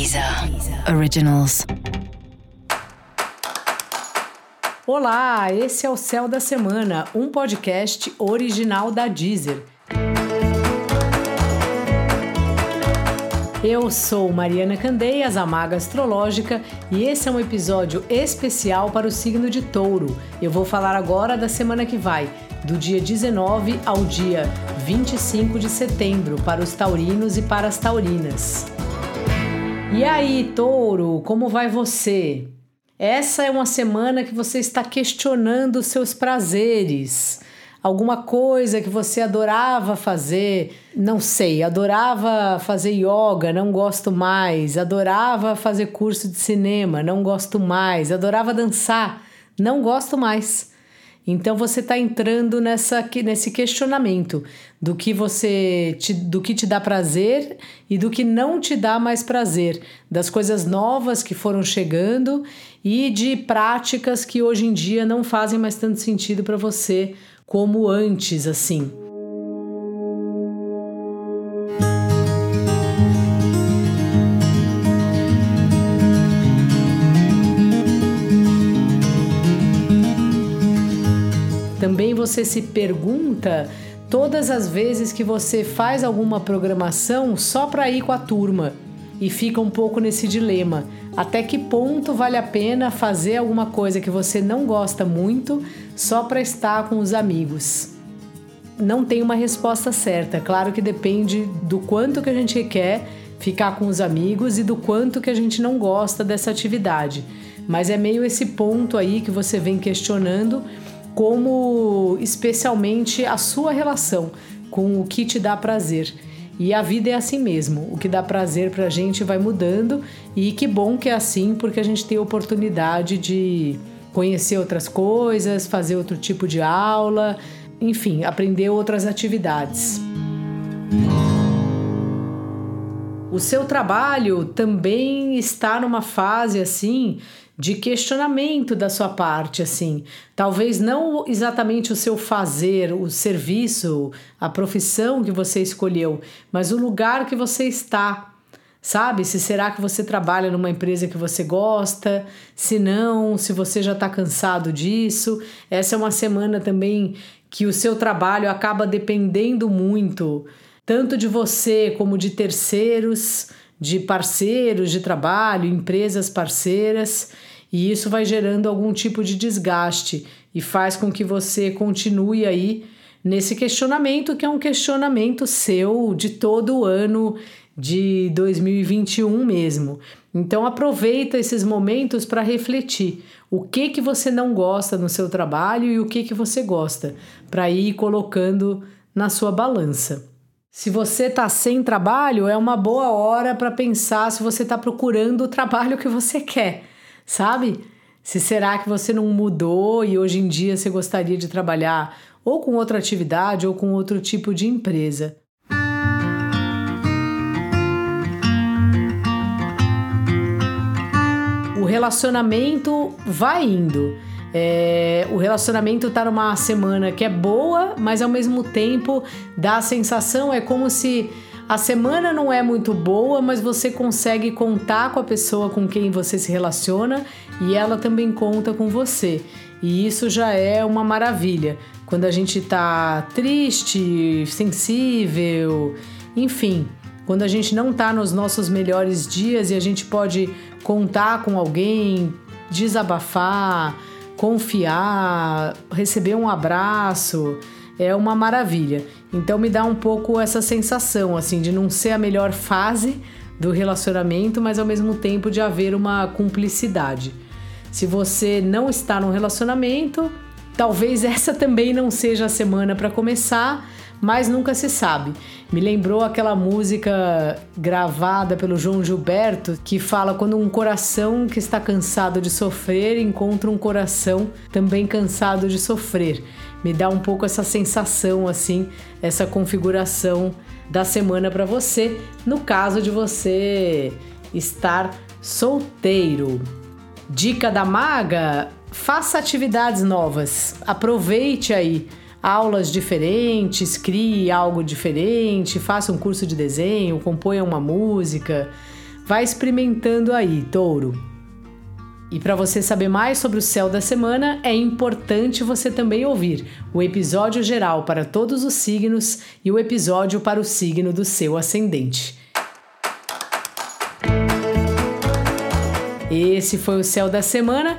Deezer Originals. Olá, esse é o Céu da Semana, um podcast original da Deezer. Eu sou Mariana Candeias, a Maga Astrológica, e esse é um episódio especial para o signo de Touro. Eu vou falar agora da semana que vai, do dia 19 ao dia 25 de setembro, para os taurinos e para as taurinas. E aí, Touro, como vai você? Essa é uma semana que você está questionando os seus prazeres. Alguma coisa que você adorava fazer, não sei, adorava fazer yoga, não gosto mais, adorava fazer curso de cinema, não gosto mais, adorava dançar, não gosto mais. Então você está entrando nessa, nesse questionamento do que você te, do que te dá prazer e do que não te dá mais prazer, das coisas novas que foram chegando e de práticas que hoje em dia não fazem mais tanto sentido para você como antes, assim. Também você se pergunta todas as vezes que você faz alguma programação só para ir com a turma e fica um pouco nesse dilema. Até que ponto vale a pena fazer alguma coisa que você não gosta muito só para estar com os amigos? Não tem uma resposta certa. Claro que depende do quanto que a gente quer ficar com os amigos e do quanto que a gente não gosta dessa atividade. Mas é meio esse ponto aí que você vem questionando como especialmente a sua relação com o que te dá prazer. E a vida é assim mesmo, o que dá prazer pra gente vai mudando e que bom que é assim, porque a gente tem a oportunidade de conhecer outras coisas, fazer outro tipo de aula, enfim, aprender outras atividades. O seu trabalho também está numa fase assim de questionamento da sua parte, assim. Talvez não exatamente o seu fazer, o serviço, a profissão que você escolheu, mas o lugar que você está. Sabe? Se será que você trabalha numa empresa que você gosta? Se não, se você já está cansado disso. Essa é uma semana também que o seu trabalho acaba dependendo muito, tanto de você como de terceiros, de parceiros de trabalho, empresas parceiras e isso vai gerando algum tipo de desgaste e faz com que você continue aí nesse questionamento que é um questionamento seu de todo o ano de 2021 mesmo. Então aproveita esses momentos para refletir o que que você não gosta no seu trabalho e o que que você gosta, para ir colocando na sua balança. Se você está sem trabalho, é uma boa hora para pensar se você está procurando o trabalho que você quer sabe? Se será que você não mudou e hoje em dia você gostaria de trabalhar ou com outra atividade ou com outro tipo de empresa. O relacionamento vai indo. É, o relacionamento tá numa semana que é boa, mas ao mesmo tempo dá a sensação, é como se a semana não é muito boa, mas você consegue contar com a pessoa com quem você se relaciona e ela também conta com você. E isso já é uma maravilha. Quando a gente tá triste, sensível, enfim, quando a gente não tá nos nossos melhores dias e a gente pode contar com alguém, desabafar, confiar, receber um abraço, é uma maravilha. Então me dá um pouco essa sensação assim de não ser a melhor fase do relacionamento, mas ao mesmo tempo de haver uma cumplicidade. Se você não está num relacionamento, talvez essa também não seja a semana para começar, mas nunca se sabe. Me lembrou aquela música gravada pelo João Gilberto que fala quando um coração que está cansado de sofrer encontra um coração também cansado de sofrer. Me dá um pouco essa sensação assim, essa configuração da semana para você, no caso de você estar solteiro. Dica da maga: faça atividades novas. Aproveite aí aulas diferentes, crie algo diferente, faça um curso de desenho, componha uma música. Vai experimentando aí, touro. E para você saber mais sobre o céu da semana, é importante você também ouvir o episódio geral para todos os signos e o episódio para o signo do seu ascendente. Esse foi o Céu da Semana,